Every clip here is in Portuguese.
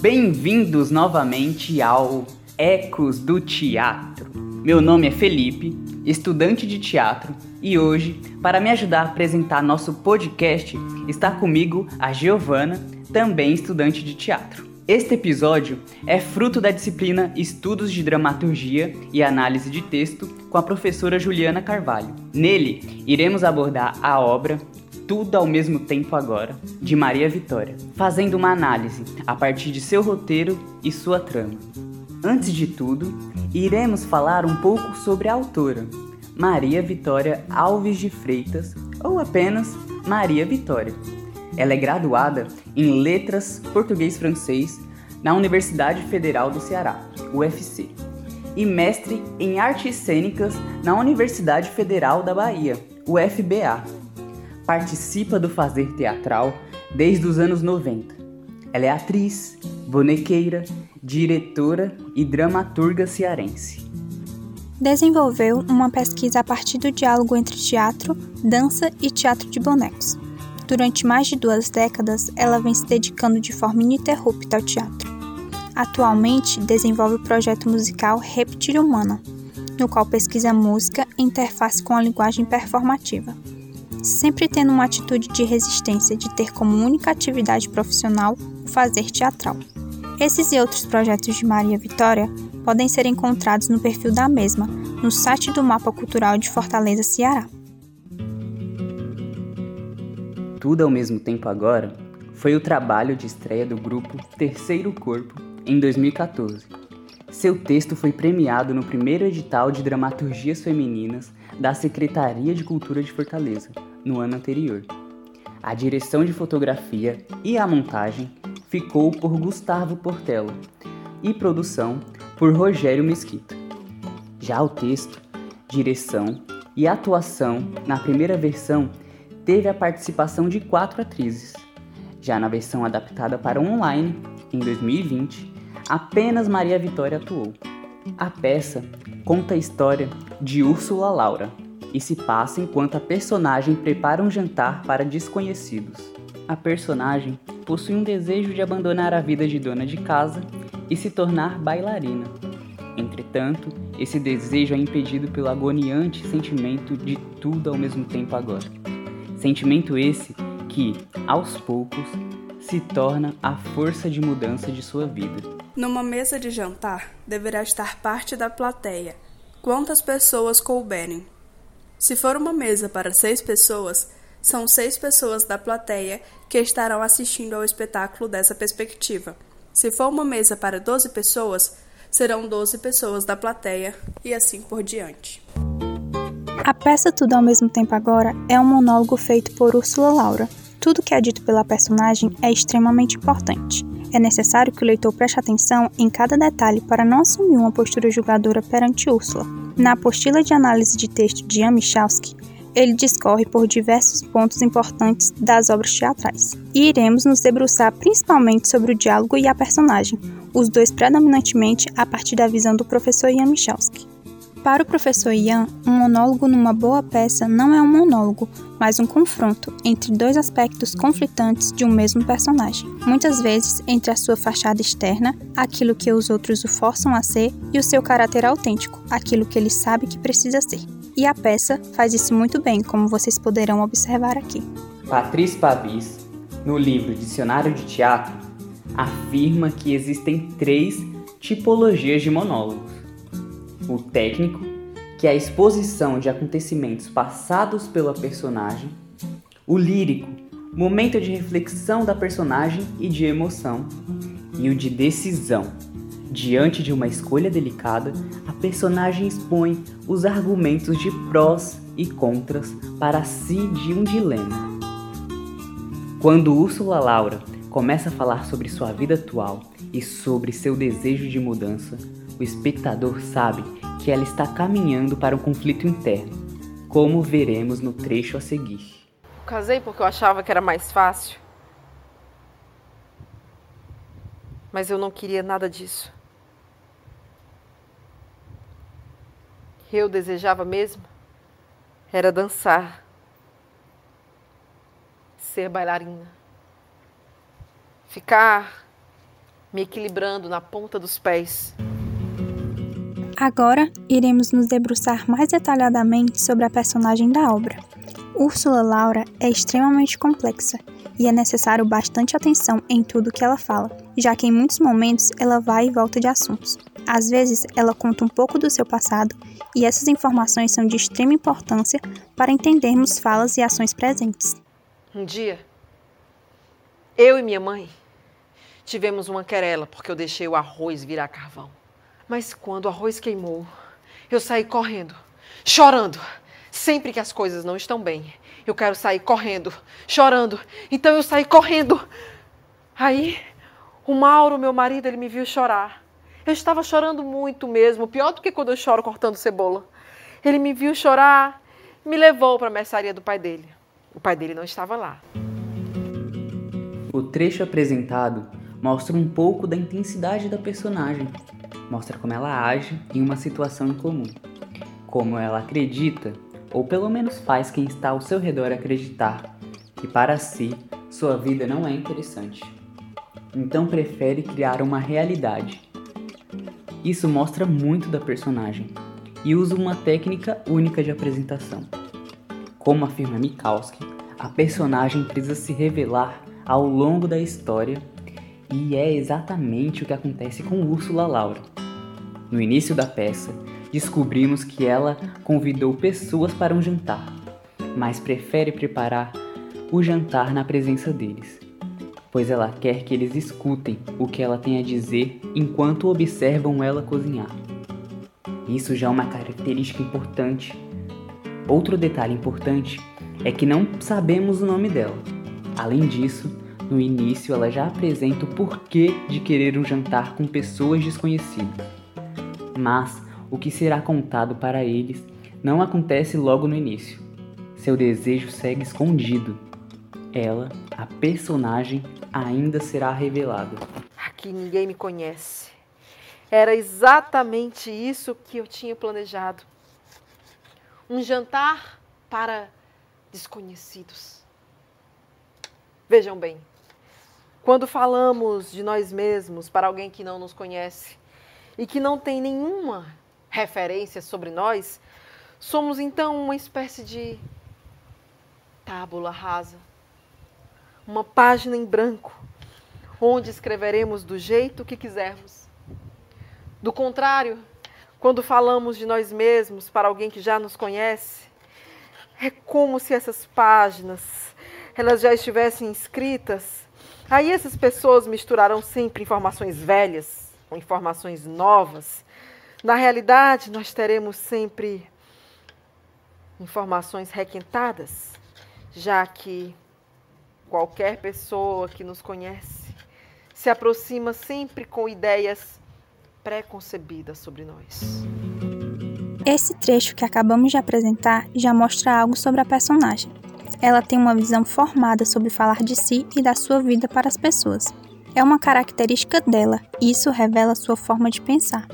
Bem-vindos novamente ao Ecos do Teatro. Meu nome é Felipe, estudante de teatro, e hoje, para me ajudar a apresentar nosso podcast, está comigo a Giovana, também estudante de teatro. Este episódio é fruto da disciplina Estudos de Dramaturgia e Análise de Texto com a professora Juliana Carvalho. Nele, iremos abordar a obra tudo ao mesmo tempo agora, de Maria Vitória, fazendo uma análise a partir de seu roteiro e sua trama. Antes de tudo, iremos falar um pouco sobre a autora, Maria Vitória Alves de Freitas, ou apenas Maria Vitória. Ela é graduada em Letras Português-Francês na Universidade Federal do Ceará, UFC, e mestre em Artes Cênicas na Universidade Federal da Bahia, UFBA participa do fazer teatral desde os anos 90. Ela é atriz, bonequeira, diretora e dramaturga cearense. Desenvolveu uma pesquisa a partir do diálogo entre teatro, dança e teatro de bonecos. Durante mais de duas décadas, ela vem se dedicando de forma ininterrupta ao teatro. Atualmente, desenvolve o projeto musical Reptil Humana, no qual pesquisa música e interface com a linguagem performativa sempre tendo uma atitude de resistência de ter como única atividade profissional o fazer teatral. Esses e outros projetos de Maria Vitória podem ser encontrados no perfil da mesma, no site do Mapa Cultural de Fortaleza, Ceará. Tudo ao mesmo tempo agora foi o trabalho de estreia do grupo Terceiro Corpo em 2014. Seu texto foi premiado no primeiro edital de dramaturgias femininas da Secretaria de Cultura de Fortaleza, no ano anterior. A direção de fotografia e a montagem ficou por Gustavo Portela e produção por Rogério Mesquita. Já o texto, direção e atuação na primeira versão teve a participação de quatro atrizes. Já na versão adaptada para online, em 2020, apenas Maria Vitória atuou. A peça conta a história de Úrsula Laura, e se passa enquanto a personagem prepara um jantar para desconhecidos. A personagem possui um desejo de abandonar a vida de dona de casa e se tornar bailarina. Entretanto, esse desejo é impedido pelo agoniante sentimento de tudo ao mesmo tempo agora. Sentimento esse que, aos poucos, se torna a força de mudança de sua vida. Numa mesa de jantar, deverá estar parte da plateia, quantas pessoas couberem, se for uma mesa para seis pessoas, são seis pessoas da plateia que estarão assistindo ao espetáculo dessa perspectiva. Se for uma mesa para 12 pessoas, serão 12 pessoas da plateia e assim por diante. A peça Tudo ao mesmo tempo agora é um monólogo feito por Úrsula Laura. Tudo que é dito pela personagem é extremamente importante. É necessário que o leitor preste atenção em cada detalhe para não assumir uma postura julgadora perante Úrsula. Na apostila de análise de texto de Ian Michalski, ele discorre por diversos pontos importantes das obras teatrais. E iremos nos debruçar principalmente sobre o diálogo e a personagem, os dois predominantemente a partir da visão do professor Ian Michalski. Para o professor Ian, um monólogo numa boa peça não é um monólogo, mas um confronto entre dois aspectos conflitantes de um mesmo personagem. Muitas vezes entre a sua fachada externa, aquilo que os outros o forçam a ser, e o seu caráter autêntico, aquilo que ele sabe que precisa ser. E a peça faz isso muito bem, como vocês poderão observar aqui. Patrícia Pavis, no livro Dicionário de Teatro, afirma que existem três tipologias de monólogos o técnico, que é a exposição de acontecimentos passados pela personagem, o lírico, momento de reflexão da personagem e de emoção, e o de decisão. Diante de uma escolha delicada, a personagem expõe os argumentos de prós e contras para si de um dilema. Quando Úrsula Laura começa a falar sobre sua vida atual e sobre seu desejo de mudança, o espectador sabe ela está caminhando para um conflito interno, como veremos no trecho a seguir. Casei porque eu achava que era mais fácil. Mas eu não queria nada disso. Eu desejava mesmo era dançar, ser bailarina, ficar me equilibrando na ponta dos pés. Agora iremos nos debruçar mais detalhadamente sobre a personagem da obra. Úrsula Laura é extremamente complexa e é necessário bastante atenção em tudo que ela fala, já que em muitos momentos ela vai e volta de assuntos. Às vezes, ela conta um pouco do seu passado e essas informações são de extrema importância para entendermos falas e ações presentes. Um dia, eu e minha mãe tivemos uma querela porque eu deixei o arroz virar carvão. Mas quando o arroz queimou, eu saí correndo, chorando. Sempre que as coisas não estão bem, eu quero sair correndo, chorando. Então eu saí correndo. Aí, o Mauro, meu marido, ele me viu chorar. Eu estava chorando muito mesmo, pior do que quando eu choro cortando cebola. Ele me viu chorar, me levou para a mercearia do pai dele. O pai dele não estava lá. O trecho apresentado mostra um pouco da intensidade da personagem. Mostra como ela age em uma situação incomum. Como ela acredita, ou pelo menos faz quem está ao seu redor acreditar, que para si sua vida não é interessante. Então prefere criar uma realidade. Isso mostra muito da personagem e usa uma técnica única de apresentação. Como afirma Mikalski, a personagem precisa se revelar ao longo da história e é exatamente o que acontece com Úrsula Laura. No início da peça, descobrimos que ela convidou pessoas para um jantar, mas prefere preparar o jantar na presença deles, pois ela quer que eles escutem o que ela tem a dizer enquanto observam ela cozinhar. Isso já é uma característica importante. Outro detalhe importante é que não sabemos o nome dela. Além disso, no início ela já apresenta o porquê de querer um jantar com pessoas desconhecidas. Mas o que será contado para eles não acontece logo no início. Seu desejo segue escondido. Ela, a personagem, ainda será revelada. Aqui ninguém me conhece. Era exatamente isso que eu tinha planejado. Um jantar para desconhecidos. Vejam bem, quando falamos de nós mesmos para alguém que não nos conhece e que não tem nenhuma referência sobre nós, somos então uma espécie de tábula rasa, uma página em branco, onde escreveremos do jeito que quisermos. Do contrário, quando falamos de nós mesmos para alguém que já nos conhece, é como se essas páginas elas já estivessem escritas. Aí essas pessoas misturarão sempre informações velhas com informações novas na realidade, nós teremos sempre informações requentadas, já que qualquer pessoa que nos conhece se aproxima sempre com ideias preconcebidas sobre nós. Esse trecho que acabamos de apresentar já mostra algo sobre a personagem. Ela tem uma visão formada sobre falar de si e da sua vida para as pessoas. É uma característica dela e isso revela sua forma de pensar.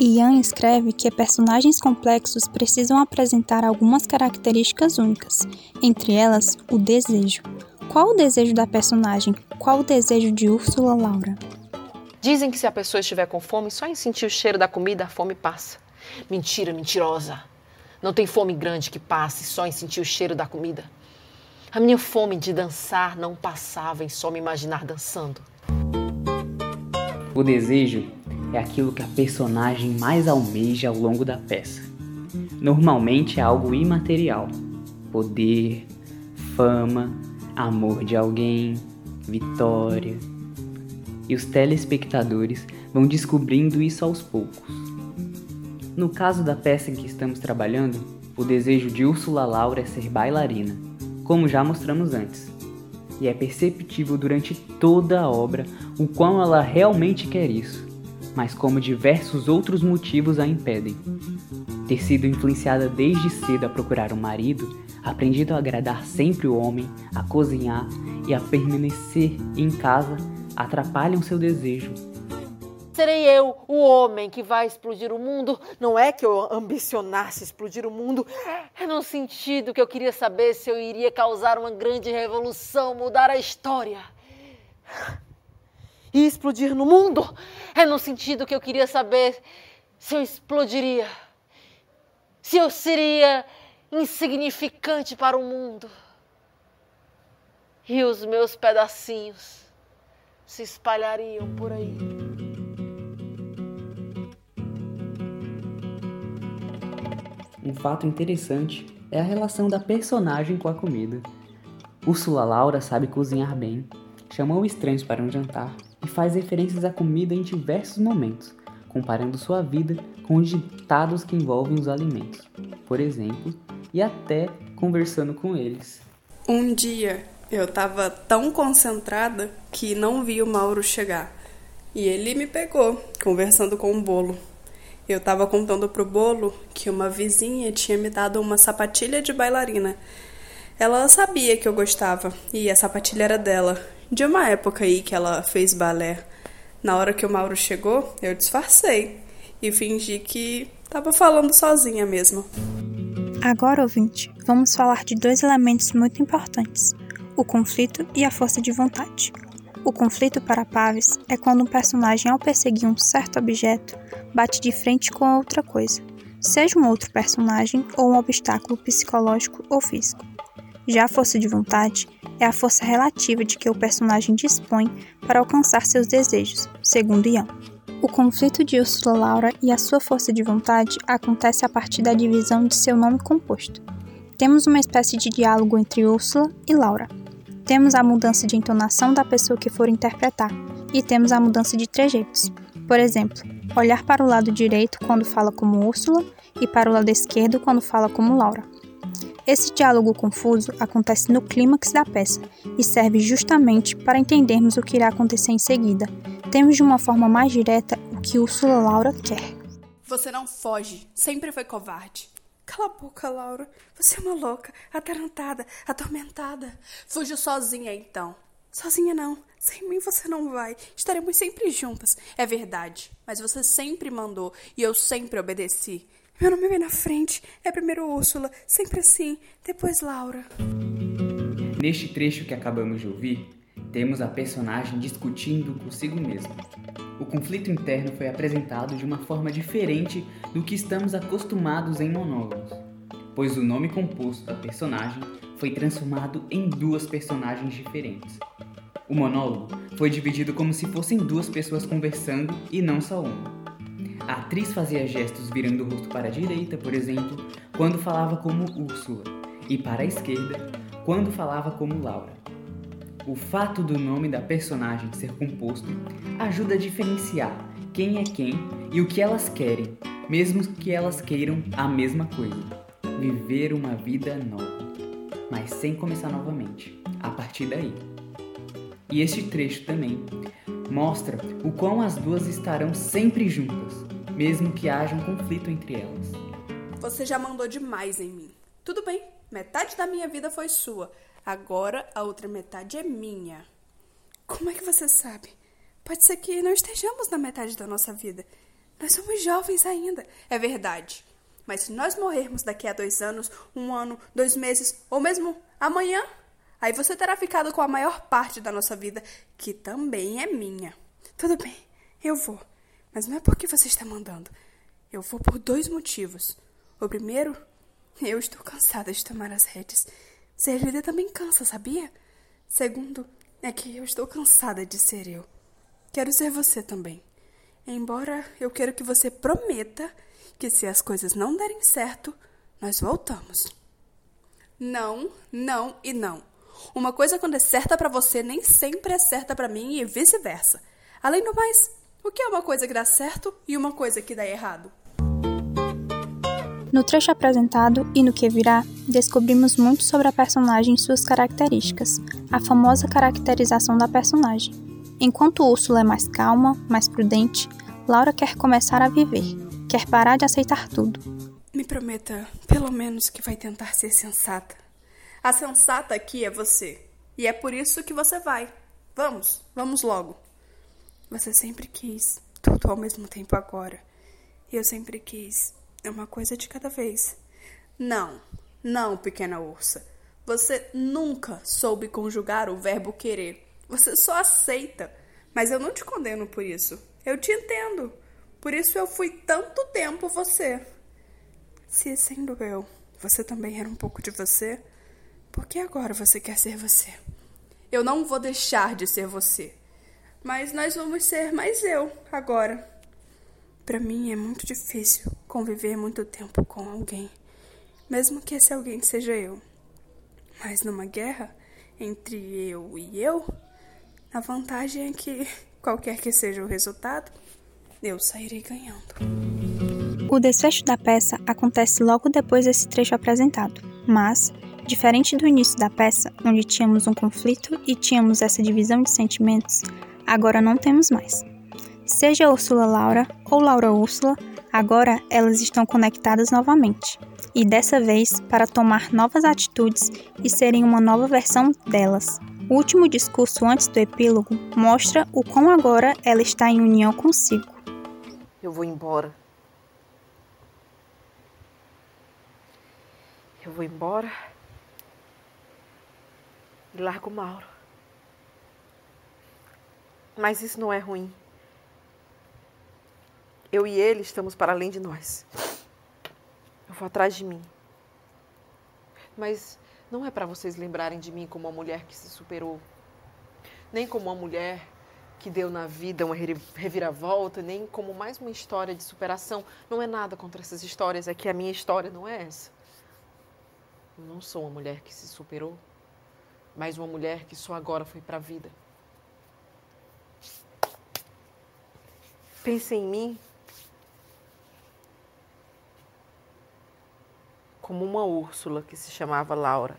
Ian escreve que personagens complexos precisam apresentar algumas características únicas, entre elas o desejo. Qual o desejo da personagem? Qual o desejo de Úrsula Laura? Dizem que se a pessoa estiver com fome, só em sentir o cheiro da comida a fome passa. Mentira, mentirosa. Não tem fome grande que passe só em sentir o cheiro da comida. A minha fome de dançar não passava em só me imaginar dançando. O desejo é aquilo que a personagem mais almeja ao longo da peça. Normalmente é algo imaterial: poder, fama, amor de alguém, vitória. E os telespectadores vão descobrindo isso aos poucos. No caso da peça em que estamos trabalhando, o desejo de Úrsula Laura é ser bailarina, como já mostramos antes. E é perceptível durante toda a obra o quão ela realmente quer isso mas como diversos outros motivos a impedem. Ter sido influenciada desde cedo a procurar um marido, aprendido a agradar sempre o homem, a cozinhar e a permanecer em casa atrapalham seu desejo. Serei eu o homem que vai explodir o mundo? Não é que eu ambicionasse explodir o mundo, é no sentido que eu queria saber se eu iria causar uma grande revolução, mudar a história. e explodir no mundo. É no sentido que eu queria saber se eu explodiria, se eu seria insignificante para o mundo e os meus pedacinhos se espalhariam por aí. Um fato interessante é a relação da personagem com a comida. Úrsula Laura sabe cozinhar bem, chamou estranhos para um jantar e faz referências à comida em diversos momentos, comparando sua vida com os ditados que envolvem os alimentos, por exemplo, e até conversando com eles. Um dia eu estava tão concentrada que não vi o Mauro chegar. E ele me pegou, conversando com o bolo. Eu estava contando pro bolo que uma vizinha tinha me dado uma sapatilha de bailarina. Ela sabia que eu gostava e a sapatilha era dela, de uma época aí que ela fez balé. Na hora que o Mauro chegou, eu disfarcei e fingi que estava falando sozinha mesmo. Agora, ouvinte, vamos falar de dois elementos muito importantes: o conflito e a força de vontade. O conflito para Paves é quando um personagem, ao perseguir um certo objeto, bate de frente com outra coisa, seja um outro personagem ou um obstáculo psicológico ou físico. Já a força de vontade é a força relativa de que o personagem dispõe para alcançar seus desejos, segundo Ian. O conflito de Ursula Laura e a sua força de vontade acontece a partir da divisão de seu nome composto. Temos uma espécie de diálogo entre Ursula e Laura. Temos a mudança de entonação da pessoa que for interpretar, e temos a mudança de trejeitos. Por exemplo, olhar para o lado direito quando fala como Úrsula e para o lado esquerdo quando fala como Laura. Esse diálogo confuso acontece no clímax da peça e serve justamente para entendermos o que irá acontecer em seguida. Temos de uma forma mais direta o que Úrsula Laura quer. Você não foge, sempre foi covarde. Cala a boca, Laura. Você é uma louca, atarantada, atormentada. Fuja sozinha então. Sozinha não. Sem mim você não vai. Estaremos sempre juntas. É verdade. Mas você sempre mandou e eu sempre obedeci. Meu nome vem na frente. É primeiro Úrsula, sempre assim, depois Laura. Neste trecho que acabamos de ouvir, temos a personagem discutindo consigo mesma. O conflito interno foi apresentado de uma forma diferente do que estamos acostumados em monólogos, pois o nome composto da personagem foi transformado em duas personagens diferentes. O monólogo foi dividido como se fossem duas pessoas conversando e não só uma. A atriz fazia gestos virando o rosto para a direita, por exemplo, quando falava como Úrsula, e para a esquerda, quando falava como Laura. O fato do nome da personagem ser composto ajuda a diferenciar quem é quem e o que elas querem, mesmo que elas queiram a mesma coisa: viver uma vida nova, mas sem começar novamente, a partir daí. E este trecho também mostra o quão as duas estarão sempre juntas, mesmo que haja um conflito entre elas. Você já mandou demais em mim. Tudo bem, metade da minha vida foi sua. Agora a outra metade é minha. Como é que você sabe? Pode ser que não estejamos na metade da nossa vida. Nós somos jovens ainda. É verdade. Mas se nós morrermos daqui a dois anos, um ano, dois meses, ou mesmo amanhã, aí você terá ficado com a maior parte da nossa vida, que também é minha. Tudo bem, eu vou. Mas não é porque você está mandando. Eu vou por dois motivos. O primeiro, eu estou cansada de tomar as redes. Ser líder também cansa, sabia? Segundo, é que eu estou cansada de ser eu. Quero ser você também. Embora eu quero que você prometa que se as coisas não derem certo, nós voltamos. Não, não e não. Uma coisa quando é certa para você nem sempre é certa para mim e vice-versa. Além do mais, o que é uma coisa que dá certo e uma coisa que dá errado? No trecho apresentado e no que virá, descobrimos muito sobre a personagem e suas características, a famosa caracterização da personagem. Enquanto Úrsula é mais calma, mais prudente, Laura quer começar a viver, quer parar de aceitar tudo. Me prometa, pelo menos, que vai tentar ser sensata. A sensata aqui é você, e é por isso que você vai. Vamos, vamos logo. Você sempre quis tudo ao mesmo tempo agora. E eu sempre quis uma coisa de cada vez. Não, não, pequena ursa. Você nunca soube conjugar o verbo querer. Você só aceita. Mas eu não te condeno por isso. Eu te entendo. Por isso eu fui tanto tempo você. Se sendo eu, você também era um pouco de você, por que agora você quer ser você? Eu não vou deixar de ser você. Mas nós vamos ser mais eu agora. Para mim é muito difícil conviver muito tempo com alguém, mesmo que esse alguém seja eu. Mas numa guerra entre eu e eu, a vantagem é que, qualquer que seja o resultado, eu sairei ganhando. O desfecho da peça acontece logo depois desse trecho apresentado, mas, diferente do início da peça, onde tínhamos um conflito e tínhamos essa divisão de sentimentos, agora não temos mais. Seja Úrsula Laura ou Laura Úrsula, agora elas estão conectadas novamente, e dessa vez para tomar novas atitudes e serem uma nova versão delas, o último discurso antes do epílogo mostra o quão agora ela está em união consigo. Eu vou embora. Eu vou embora e largo Mauro. Mas isso não é ruim. Eu e ele estamos para além de nós. Eu vou atrás de mim. Mas não é para vocês lembrarem de mim como uma mulher que se superou, nem como uma mulher que deu na vida uma reviravolta, nem como mais uma história de superação. Não é nada contra essas histórias, é que a minha história não é essa. Eu não sou uma mulher que se superou, mas uma mulher que só agora foi para a vida. Pense em mim como uma Úrsula que se chamava Laura.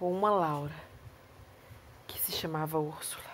Ou uma Laura que se chamava Úrsula.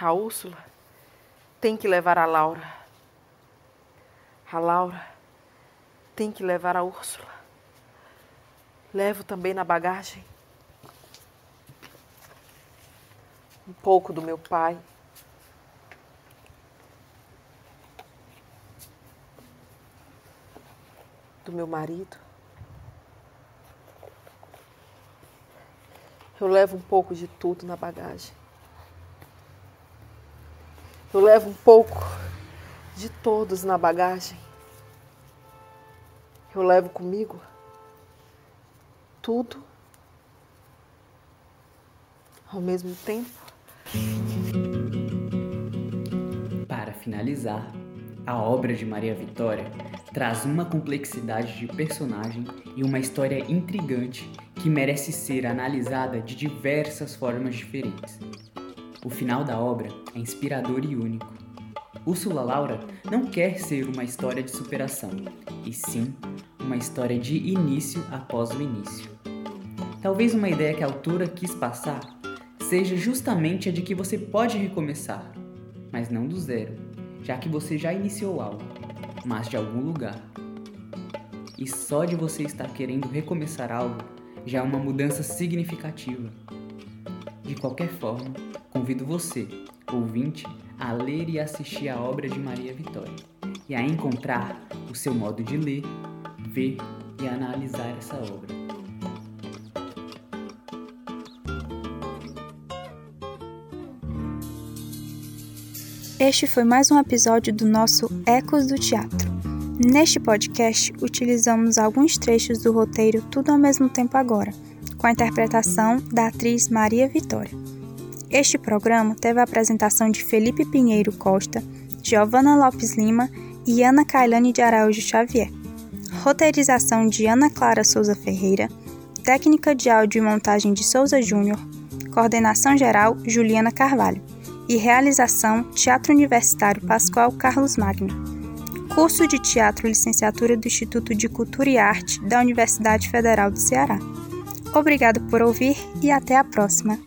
A Úrsula tem que levar a Laura. A Laura tem que levar a Úrsula. Levo também na bagagem um pouco do meu pai do meu marido. Eu levo um pouco de tudo na bagagem. Eu levo um pouco de todos na bagagem. Eu levo comigo tudo ao mesmo tempo. Para finalizar, a obra de Maria Vitória traz uma complexidade de personagem e uma história intrigante que merece ser analisada de diversas formas diferentes. O final da obra é inspirador e único. Úrsula Laura não quer ser uma história de superação, e sim uma história de início após o início. Talvez uma ideia que a autora quis passar seja justamente a de que você pode recomeçar, mas não do zero, já que você já iniciou algo mas de algum lugar. E só de você estar querendo recomeçar algo já é uma mudança significativa. De qualquer forma, convido você, ouvinte, a ler e assistir a obra de Maria Vitória e a encontrar o seu modo de ler, ver e analisar essa obra. Este foi mais um episódio do nosso Ecos do Teatro. Neste podcast, utilizamos alguns trechos do roteiro Tudo ao mesmo tempo agora, com a interpretação da atriz Maria Vitória. Este programa teve a apresentação de Felipe Pinheiro Costa, Giovana Lopes Lima e Ana Kailane de Araújo Xavier. Roteirização de Ana Clara Souza Ferreira, técnica de áudio e montagem de Souza Júnior, coordenação geral Juliana Carvalho e realização Teatro Universitário Pascoal Carlos Magno. Curso de Teatro Licenciatura do Instituto de Cultura e Arte da Universidade Federal do Ceará. Obrigado por ouvir e até a próxima!